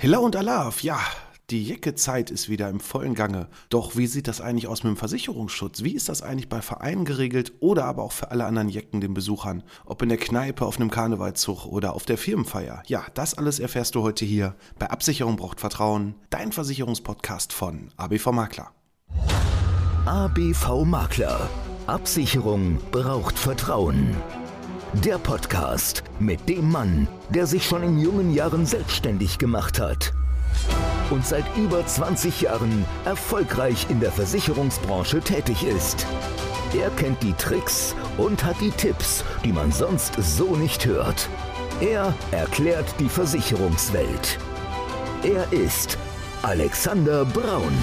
Hilla und Alaf, ja, die Jecke-Zeit ist wieder im vollen Gange. Doch wie sieht das eigentlich aus mit dem Versicherungsschutz? Wie ist das eigentlich bei Vereinen geregelt oder aber auch für alle anderen Jecken, den Besuchern? Ob in der Kneipe, auf einem Karnevalzug oder auf der Firmenfeier? Ja, das alles erfährst du heute hier bei Absicherung braucht Vertrauen, dein Versicherungspodcast von ABV Makler. ABV Makler. Absicherung braucht Vertrauen. Der Podcast mit dem Mann, der sich schon in jungen Jahren selbstständig gemacht hat und seit über 20 Jahren erfolgreich in der Versicherungsbranche tätig ist. Er kennt die Tricks und hat die Tipps, die man sonst so nicht hört. Er erklärt die Versicherungswelt. Er ist Alexander Braun.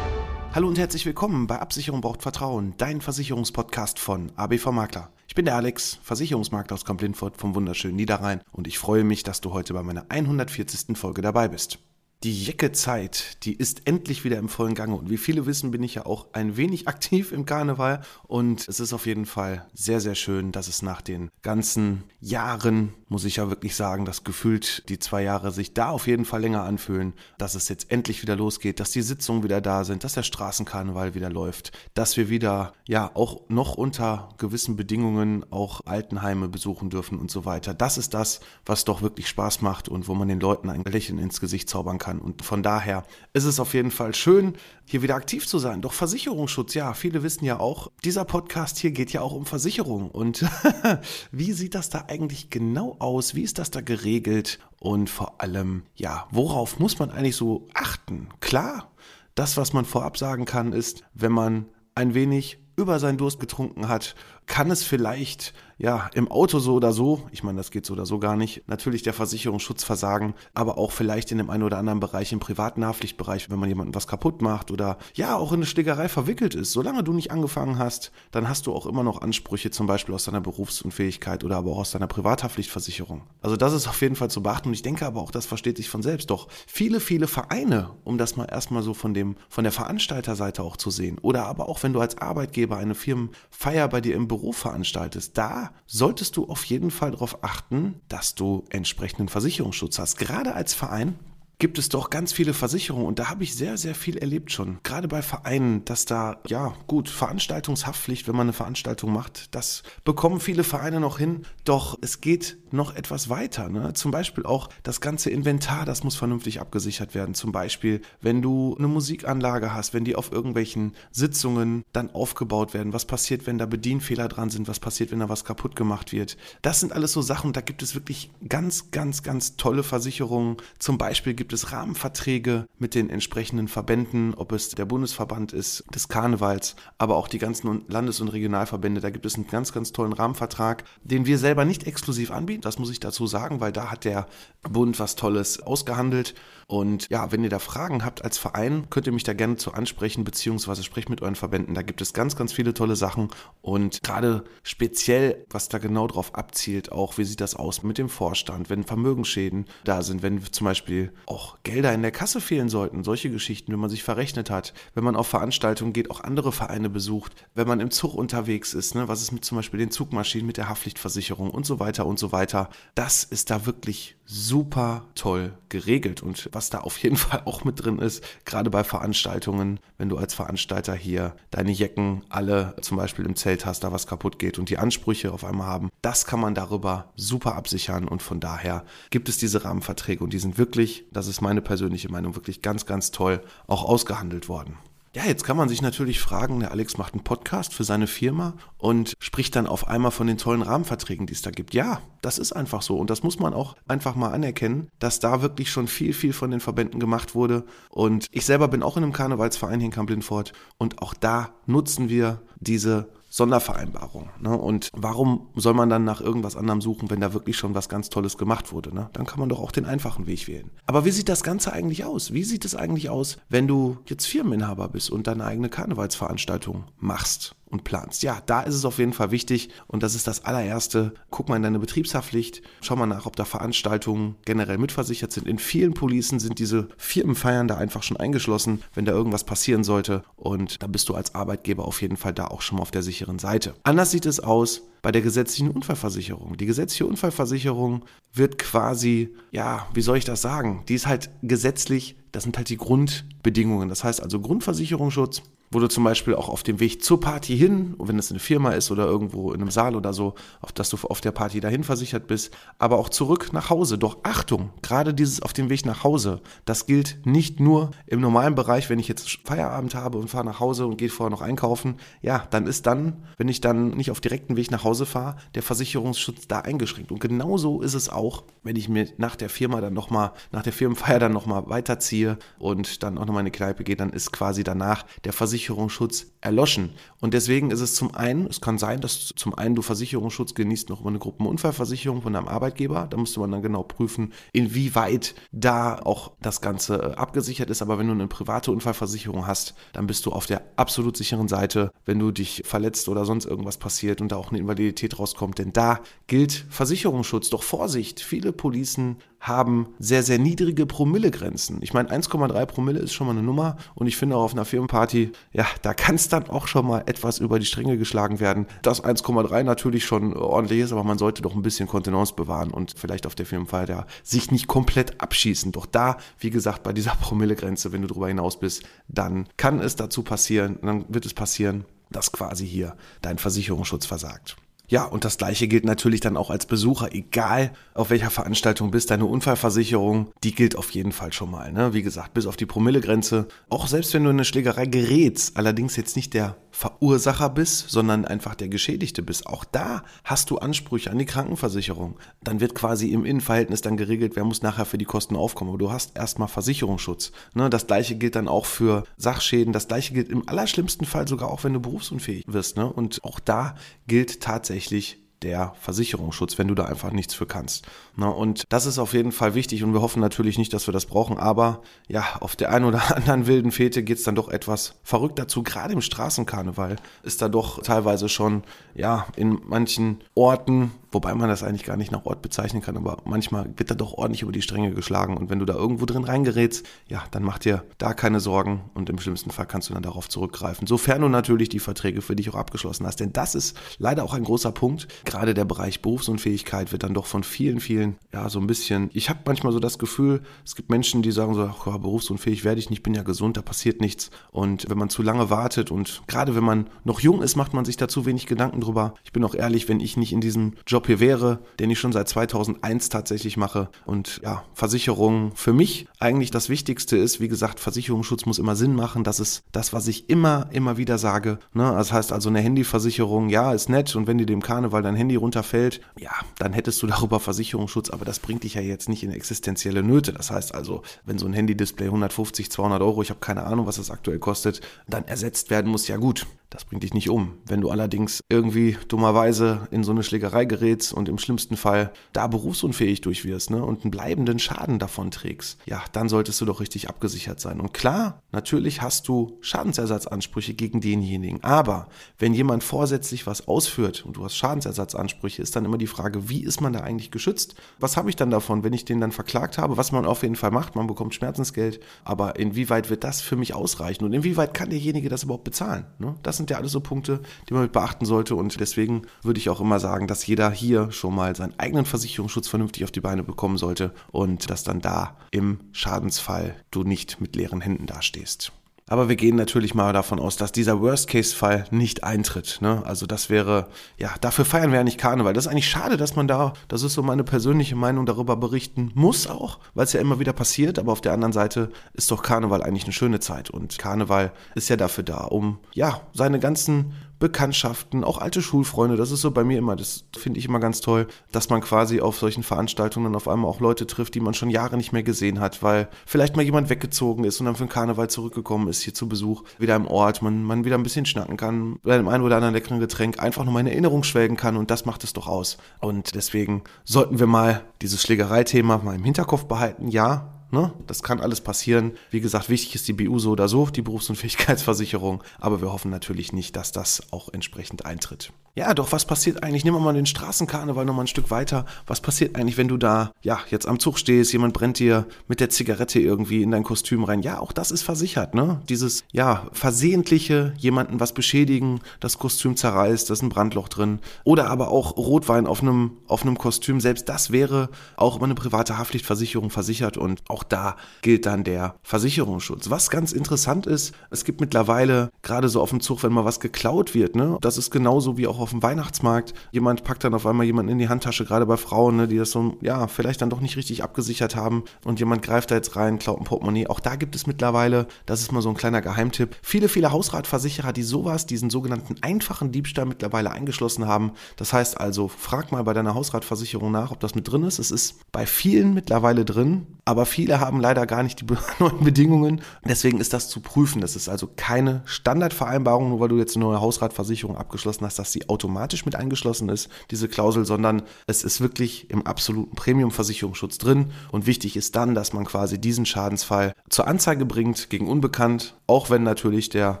Hallo und herzlich willkommen bei Absicherung braucht Vertrauen, dein Versicherungspodcast von ABV Makler. Ich bin der Alex, Versicherungsmakler aus Kamp-Lindfort vom wunderschönen Niederrhein und ich freue mich, dass du heute bei meiner 140. Folge dabei bist. Die Jecke-Zeit, die ist endlich wieder im vollen Gange. Und wie viele wissen, bin ich ja auch ein wenig aktiv im Karneval. Und es ist auf jeden Fall sehr, sehr schön, dass es nach den ganzen Jahren, muss ich ja wirklich sagen, dass gefühlt die zwei Jahre sich da auf jeden Fall länger anfühlen, dass es jetzt endlich wieder losgeht, dass die Sitzungen wieder da sind, dass der Straßenkarneval wieder läuft, dass wir wieder, ja, auch noch unter gewissen Bedingungen auch Altenheime besuchen dürfen und so weiter. Das ist das, was doch wirklich Spaß macht und wo man den Leuten ein Lächeln ins Gesicht zaubern kann kann. Und von daher ist es auf jeden Fall schön, hier wieder aktiv zu sein. Doch Versicherungsschutz, ja, viele wissen ja auch, dieser Podcast hier geht ja auch um Versicherung. Und wie sieht das da eigentlich genau aus? Wie ist das da geregelt? Und vor allem, ja, worauf muss man eigentlich so achten? Klar, das, was man vorab sagen kann, ist, wenn man ein wenig über seinen Durst getrunken hat, kann es vielleicht ja, im Auto so oder so, ich meine, das geht so oder so gar nicht, natürlich der Versicherungsschutz versagen, aber auch vielleicht in dem einen oder anderen Bereich, im privaten Haftpflichtbereich, wenn man jemanden was kaputt macht oder ja, auch in eine Schlägerei verwickelt ist. Solange du nicht angefangen hast, dann hast du auch immer noch Ansprüche, zum Beispiel aus deiner Berufsunfähigkeit oder aber auch aus deiner Privathaftpflichtversicherung. Also das ist auf jeden Fall zu beachten und ich denke aber auch, das versteht sich von selbst. Doch viele, viele Vereine, um das mal erstmal so von dem, von der Veranstalterseite auch zu sehen, oder aber auch wenn du als Arbeitgeber eine Firmenfeier bei dir im Beruf veranstaltest, da solltest du auf jeden Fall darauf achten, dass du entsprechenden Versicherungsschutz hast. Gerade als Verein gibt es doch ganz viele Versicherungen und da habe ich sehr, sehr viel erlebt schon. Gerade bei Vereinen, dass da, ja, gut, Veranstaltungshaftpflicht, wenn man eine Veranstaltung macht, das bekommen viele Vereine noch hin. Doch es geht noch etwas weiter. Ne? Zum Beispiel auch das ganze Inventar, das muss vernünftig abgesichert werden. Zum Beispiel, wenn du eine Musikanlage hast, wenn die auf irgendwelchen Sitzungen dann aufgebaut werden. Was passiert, wenn da Bedienfehler dran sind? Was passiert, wenn da was kaputt gemacht wird? Das sind alles so Sachen, da gibt es wirklich ganz, ganz, ganz tolle Versicherungen. Zum Beispiel gibt gibt es Rahmenverträge mit den entsprechenden Verbänden, ob es der Bundesverband ist des Karnevals, aber auch die ganzen Landes- und Regionalverbände. Da gibt es einen ganz, ganz tollen Rahmenvertrag, den wir selber nicht exklusiv anbieten. Das muss ich dazu sagen, weil da hat der Bund was Tolles ausgehandelt. Und ja, wenn ihr da Fragen habt als Verein, könnt ihr mich da gerne zu ansprechen, beziehungsweise sprecht mit euren Verbänden. Da gibt es ganz, ganz viele tolle Sachen. Und gerade speziell, was da genau drauf abzielt, auch wie sieht das aus mit dem Vorstand, wenn Vermögensschäden da sind, wenn zum Beispiel auch Gelder in der Kasse fehlen sollten, solche Geschichten, wenn man sich verrechnet hat, wenn man auf Veranstaltungen geht, auch andere Vereine besucht, wenn man im Zug unterwegs ist, ne, was ist mit zum Beispiel den Zugmaschinen, mit der Haftpflichtversicherung und so weiter und so weiter. Das ist da wirklich super toll geregelt und was da auf jeden Fall auch mit drin ist, gerade bei Veranstaltungen, wenn du als Veranstalter hier deine Jecken alle zum Beispiel im Zelt hast, da was kaputt geht und die Ansprüche auf einmal haben, das kann man darüber super absichern und von daher gibt es diese Rahmenverträge und die sind wirklich, das ist meine persönliche Meinung, wirklich ganz, ganz toll auch ausgehandelt worden. Ja, jetzt kann man sich natürlich fragen, der Alex macht einen Podcast für seine Firma und spricht dann auf einmal von den tollen Rahmenverträgen, die es da gibt. Ja, das ist einfach so und das muss man auch einfach mal anerkennen, dass da wirklich schon viel, viel von den Verbänden gemacht wurde. Und ich selber bin auch in einem Karnevalsverein hier in Kamp-Lindfort und auch da nutzen wir diese Sondervereinbarung. Ne? Und warum soll man dann nach irgendwas anderem suchen, wenn da wirklich schon was ganz Tolles gemacht wurde? Ne? Dann kann man doch auch den einfachen Weg wählen. Aber wie sieht das Ganze eigentlich aus? Wie sieht es eigentlich aus, wenn du jetzt Firmeninhaber bist und deine eigene Karnevalsveranstaltung machst? Und planst. Ja, da ist es auf jeden Fall wichtig und das ist das allererste. Guck mal in deine Betriebshaftpflicht, schau mal nach, ob da Veranstaltungen generell mitversichert sind. In vielen Policen sind diese Firmenfeiern da einfach schon eingeschlossen, wenn da irgendwas passieren sollte und da bist du als Arbeitgeber auf jeden Fall da auch schon mal auf der sicheren Seite. Anders sieht es aus bei der gesetzlichen Unfallversicherung. Die gesetzliche Unfallversicherung wird quasi, ja, wie soll ich das sagen? Die ist halt gesetzlich, das sind halt die Grundbedingungen. Das heißt also Grundversicherungsschutz, wo du zum Beispiel auch auf dem Weg zur Party hin, wenn es eine Firma ist oder irgendwo in einem Saal oder so, auf dass du auf der Party dahin versichert bist, aber auch zurück nach Hause. Doch Achtung, gerade dieses auf dem Weg nach Hause, das gilt nicht nur im normalen Bereich, wenn ich jetzt Feierabend habe und fahre nach Hause und gehe vorher noch einkaufen. Ja, dann ist dann, wenn ich dann nicht auf direkten Weg nach Hause fahre, der Versicherungsschutz da eingeschränkt. Und genauso ist es auch, wenn ich mir nach der Firma dann nochmal, nach der Firmenfeier dann nochmal weiterziehe und dann auch nochmal in die Kneipe gehe, dann ist quasi danach der Versicherungsschutz Versicherungsschutz erloschen. Und deswegen ist es zum einen, es kann sein, dass zum einen du Versicherungsschutz genießt noch über eine Gruppenunfallversicherung von deinem Arbeitgeber. Da müsste man dann genau prüfen, inwieweit da auch das Ganze äh, abgesichert ist. Aber wenn du eine private Unfallversicherung hast, dann bist du auf der absolut sicheren Seite, wenn du dich verletzt oder sonst irgendwas passiert und da auch eine Invalidität rauskommt. Denn da gilt Versicherungsschutz. Doch Vorsicht, viele Policen haben sehr, sehr niedrige Promillegrenzen. Ich meine, 1,3 Promille ist schon mal eine Nummer und ich finde auch auf einer Firmenparty, ja, da kann es dann auch schon mal etwas über die Stränge geschlagen werden. Das 1,3 natürlich schon ordentlich ist, aber man sollte doch ein bisschen Kontenance bewahren und vielleicht auf der Firmenfeier ja, sich nicht komplett abschießen. Doch da, wie gesagt, bei dieser Promillegrenze, wenn du darüber hinaus bist, dann kann es dazu passieren, dann wird es passieren, dass quasi hier dein Versicherungsschutz versagt. Ja, und das gleiche gilt natürlich dann auch als Besucher, egal auf welcher Veranstaltung bist, deine Unfallversicherung, die gilt auf jeden Fall schon mal. Ne? Wie gesagt, bis auf die Promillegrenze. Auch selbst wenn du in eine Schlägerei gerätst, allerdings jetzt nicht der Verursacher bist, sondern einfach der Geschädigte bist, auch da hast du Ansprüche an die Krankenversicherung. Dann wird quasi im Innenverhältnis dann geregelt, wer muss nachher für die Kosten aufkommen. Aber du hast erstmal Versicherungsschutz. Ne? Das gleiche gilt dann auch für Sachschäden. Das gleiche gilt im allerschlimmsten Fall sogar auch, wenn du berufsunfähig wirst. Ne? Und auch da gilt tatsächlich der Versicherungsschutz, wenn du da einfach nichts für kannst. Na, und das ist auf jeden Fall wichtig und wir hoffen natürlich nicht, dass wir das brauchen, aber ja, auf der einen oder anderen wilden Fete geht es dann doch etwas verrückt dazu. Gerade im Straßenkarneval ist da doch teilweise schon, ja, in manchen Orten wobei man das eigentlich gar nicht nach Ort bezeichnen kann, aber manchmal wird da doch ordentlich über die Stränge geschlagen und wenn du da irgendwo drin reingerätst, ja, dann mach dir da keine Sorgen und im schlimmsten Fall kannst du dann darauf zurückgreifen, sofern du natürlich die Verträge für dich auch abgeschlossen hast, denn das ist leider auch ein großer Punkt, gerade der Bereich Berufsunfähigkeit wird dann doch von vielen, vielen, ja, so ein bisschen, ich habe manchmal so das Gefühl, es gibt Menschen, die sagen so, ach, ja, berufsunfähig werde ich nicht, bin ja gesund, da passiert nichts. Und wenn man zu lange wartet und gerade wenn man noch jung ist, macht man sich da zu wenig Gedanken drüber. Ich bin auch ehrlich, wenn ich nicht in diesem Job Job hier wäre, den ich schon seit 2001 tatsächlich mache. Und ja, Versicherung für mich eigentlich das Wichtigste ist, wie gesagt, Versicherungsschutz muss immer Sinn machen. Das ist das, was ich immer, immer wieder sage. Ne? Das heißt also eine Handyversicherung, ja, ist nett. Und wenn dir dem Karneval dein Handy runterfällt, ja, dann hättest du darüber Versicherungsschutz. Aber das bringt dich ja jetzt nicht in existenzielle Nöte. Das heißt also, wenn so ein Handy-Display 150, 200 Euro, ich habe keine Ahnung, was das aktuell kostet, dann ersetzt werden muss, ja gut. Das bringt dich nicht um. Wenn du allerdings irgendwie dummerweise in so eine Schlägerei gerätst und im schlimmsten Fall da berufsunfähig durch wirst ne, und einen bleibenden Schaden davon trägst, ja, dann solltest du doch richtig abgesichert sein. Und klar, natürlich hast du Schadensersatzansprüche gegen denjenigen. Aber wenn jemand vorsätzlich was ausführt und du hast Schadensersatzansprüche, ist dann immer die Frage, wie ist man da eigentlich geschützt? Was habe ich dann davon, wenn ich den dann verklagt habe? Was man auf jeden Fall macht, man bekommt Schmerzensgeld. Aber inwieweit wird das für mich ausreichen? Und inwieweit kann derjenige das überhaupt bezahlen? Ne? Das sind sind ja alles so Punkte, die man mit beachten sollte. Und deswegen würde ich auch immer sagen, dass jeder hier schon mal seinen eigenen Versicherungsschutz vernünftig auf die Beine bekommen sollte und dass dann da im Schadensfall du nicht mit leeren Händen dastehst. Aber wir gehen natürlich mal davon aus, dass dieser Worst-Case-Fall nicht eintritt. Ne? Also das wäre, ja, dafür feiern wir ja nicht Karneval. Das ist eigentlich schade, dass man da, das ist so meine persönliche Meinung, darüber berichten muss auch, weil es ja immer wieder passiert. Aber auf der anderen Seite ist doch Karneval eigentlich eine schöne Zeit. Und Karneval ist ja dafür da, um, ja, seine ganzen Bekanntschaften, auch alte Schulfreunde, das ist so bei mir immer, das finde ich immer ganz toll, dass man quasi auf solchen Veranstaltungen auf einmal auch Leute trifft, die man schon Jahre nicht mehr gesehen hat, weil vielleicht mal jemand weggezogen ist und dann für den Karneval zurückgekommen ist hier zu Besuch, wieder im Ort, man, man wieder ein bisschen schnacken kann, bei dem einen oder anderen leckeren Getränk einfach nur mal in Erinnerung schwelgen kann und das macht es doch aus. Und deswegen sollten wir mal dieses Schlägereithema mal im Hinterkopf behalten. Ja, Ne? Das kann alles passieren. Wie gesagt, wichtig ist die BU so oder so, die Berufsunfähigkeitsversicherung. Aber wir hoffen natürlich nicht, dass das auch entsprechend eintritt. Ja, doch was passiert eigentlich? Nehmen wir mal den Straßenkarneval nochmal ein Stück weiter. Was passiert eigentlich, wenn du da, ja, jetzt am Zug stehst, jemand brennt dir mit der Zigarette irgendwie in dein Kostüm rein? Ja, auch das ist versichert, ne? Dieses, ja, versehentliche, jemanden was beschädigen, das Kostüm zerreißt, da ist ein Brandloch drin. Oder aber auch Rotwein auf einem, auf einem Kostüm. Selbst das wäre auch über eine private Haftpflichtversicherung versichert und auch da gilt dann der Versicherungsschutz. Was ganz interessant ist, es gibt mittlerweile gerade so auf dem Zug, wenn mal was geklaut wird, ne? Das ist genauso wie auch auf dem Weihnachtsmarkt. Jemand packt dann auf einmal jemanden in die Handtasche, gerade bei Frauen, ne, die das so, ja, vielleicht dann doch nicht richtig abgesichert haben und jemand greift da jetzt rein, klaut ein Portemonnaie. Auch da gibt es mittlerweile, das ist mal so ein kleiner Geheimtipp, viele, viele Hausratversicherer, die sowas, diesen sogenannten einfachen Diebstahl mittlerweile eingeschlossen haben. Das heißt also, frag mal bei deiner Hausratversicherung nach, ob das mit drin ist. Es ist bei vielen mittlerweile drin, aber viele haben leider gar nicht die neuen Bedingungen. Deswegen ist das zu prüfen. Das ist also keine Standardvereinbarung, nur weil du jetzt eine neue Hausratversicherung abgeschlossen hast, dass sie automatisch mit eingeschlossen ist, diese Klausel, sondern es ist wirklich im absoluten Premium-Versicherungsschutz drin. Und wichtig ist dann, dass man quasi diesen Schadensfall zur Anzeige bringt gegen Unbekannt, auch wenn natürlich der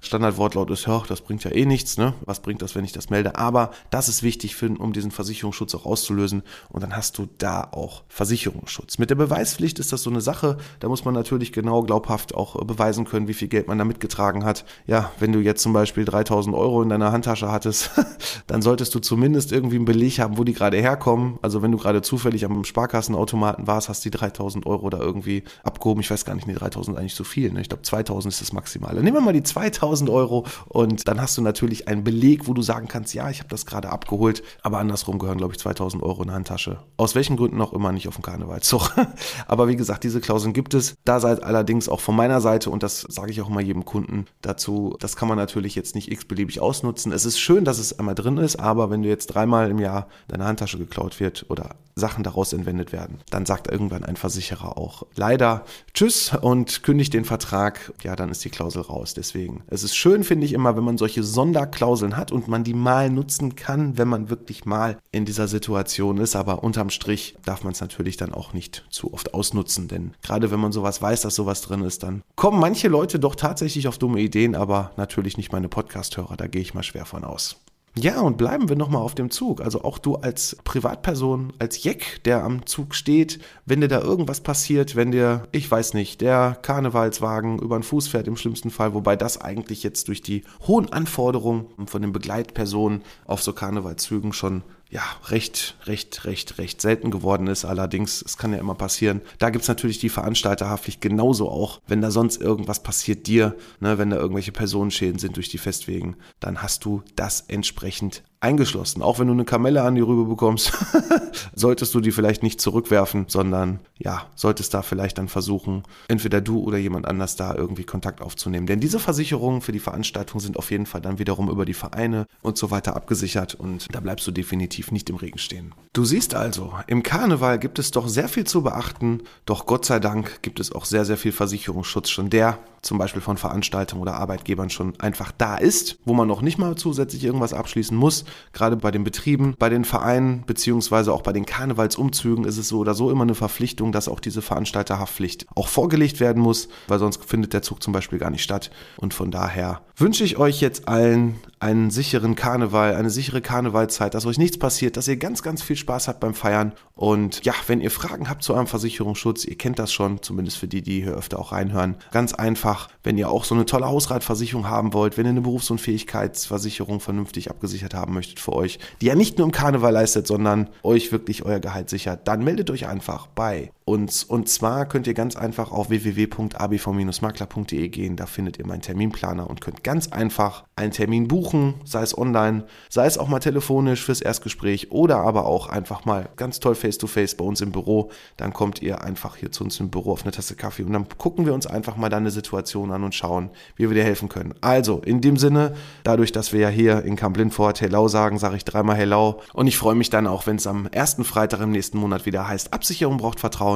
Standardwortlaut ist, ja, das bringt ja eh nichts, ne? Was bringt das, wenn ich das melde? Aber das ist wichtig, für, um diesen Versicherungsschutz auch auszulösen. Und dann hast du da auch Versicherungsschutz. Mit der Beweispflicht ist das so eine Sache. Da muss man natürlich genau glaubhaft auch beweisen können, wie viel Geld man da mitgetragen hat. Ja, wenn du jetzt zum Beispiel 3000 Euro in deiner Handtasche hattest, dann solltest du zumindest irgendwie einen Beleg haben, wo die gerade herkommen. Also wenn du gerade zufällig am Sparkassenautomaten warst, hast die 3000 Euro da irgendwie abgehoben. Ich weiß gar nicht, nee, 3000 eigentlich so viel. Ne? Ich glaube 2000 ist das Maximale. Nehmen wir mal die 2000 Euro und dann hast du natürlich einen Beleg, wo du sagen kannst, ja, ich habe das gerade abgeholt. Aber andersrum gehören, glaube ich, 2000 Euro in der Handtasche. Aus welchen Gründen auch immer nicht auf dem Karnevalszug. Aber wie gesagt, diese Klauseln gibt es. Da seid allerdings auch von meiner Seite, und das sage ich auch immer jedem Kunden dazu, das kann man natürlich jetzt nicht x-beliebig ausnutzen. Es ist schön, dass es einmal drin ist, aber wenn du jetzt dreimal im Jahr deine Handtasche geklaut wird oder Sachen daraus entwendet werden, dann sagt irgendwann ein Versicherer auch leider Tschüss und kündigt den Vertrag. Ja, dann ist die Klausel raus. Deswegen, es ist schön, finde ich immer, wenn man solche Sonderklauseln hat und man die mal nutzen kann, wenn man wirklich mal in dieser Situation ist. Aber unterm Strich darf man es natürlich dann auch nicht zu oft ausnutzen, denn gerade wenn man sowas weiß, dass sowas drin ist, dann kommen manche Leute doch tatsächlich auf dumme Ideen, aber natürlich nicht meine Podcast-Hörer, da gehe ich mal schwer von aus. Ja, und bleiben wir nochmal auf dem Zug. Also auch du als Privatperson, als Jeck, der am Zug steht, wenn dir da irgendwas passiert, wenn dir, ich weiß nicht, der Karnevalswagen über den Fuß fährt im schlimmsten Fall, wobei das eigentlich jetzt durch die hohen Anforderungen von den Begleitpersonen auf so Karnevalszügen schon ja, recht, recht, recht, recht selten geworden ist. Allerdings, es kann ja immer passieren. Da gibt's natürlich die Veranstalterhaftpflicht genauso auch. Wenn da sonst irgendwas passiert dir, ne, wenn da irgendwelche Personenschäden sind durch die Festwegen, dann hast du das entsprechend eingeschlossen. Auch wenn du eine Kamelle an die Rübe bekommst, solltest du die vielleicht nicht zurückwerfen, sondern ja, solltest da vielleicht dann versuchen, entweder du oder jemand anders da irgendwie Kontakt aufzunehmen. Denn diese Versicherungen für die Veranstaltung sind auf jeden Fall dann wiederum über die Vereine und so weiter abgesichert und da bleibst du definitiv nicht im Regen stehen. Du siehst also, im Karneval gibt es doch sehr viel zu beachten, doch Gott sei Dank gibt es auch sehr, sehr viel Versicherungsschutz schon, der zum Beispiel von Veranstaltern oder Arbeitgebern schon einfach da ist, wo man noch nicht mal zusätzlich irgendwas abschließen muss. Gerade bei den Betrieben, bei den Vereinen beziehungsweise auch bei den Karnevalsumzügen ist es so oder so immer eine Verpflichtung, dass auch diese Veranstalterhaftpflicht auch vorgelegt werden muss, weil sonst findet der Zug zum Beispiel gar nicht statt. Und von daher wünsche ich euch jetzt allen einen sicheren Karneval, eine sichere Karnevalzeit, dass euch nichts passiert, dass ihr ganz, ganz viel Spaß habt beim Feiern. Und ja, wenn ihr Fragen habt zu eurem Versicherungsschutz, ihr kennt das schon, zumindest für die, die hier öfter auch reinhören, ganz einfach, wenn ihr auch so eine tolle Hausratversicherung haben wollt, wenn ihr eine Berufsunfähigkeitsversicherung vernünftig abgesichert haben möchtet für euch, die ja nicht nur im Karneval leistet, sondern euch wirklich euer Gehalt sichert, dann meldet euch einfach bei uns. Und zwar könnt ihr ganz einfach auf www.abv-makler.de gehen. Da findet ihr meinen Terminplaner und könnt ganz einfach einen Termin buchen, sei es online, sei es auch mal telefonisch fürs Erstgespräch oder aber auch einfach mal ganz toll face-to-face -face bei uns im Büro. Dann kommt ihr einfach hier zu uns im Büro auf eine Tasse Kaffee und dann gucken wir uns einfach mal deine Situation an und schauen, wie wir dir helfen können. Also, in dem Sinne, dadurch, dass wir ja hier in Camp Lindfort Hello sagen, sage ich dreimal Hello. Und ich freue mich dann auch, wenn es am ersten Freitag im nächsten Monat wieder heißt, Absicherung braucht Vertrauen,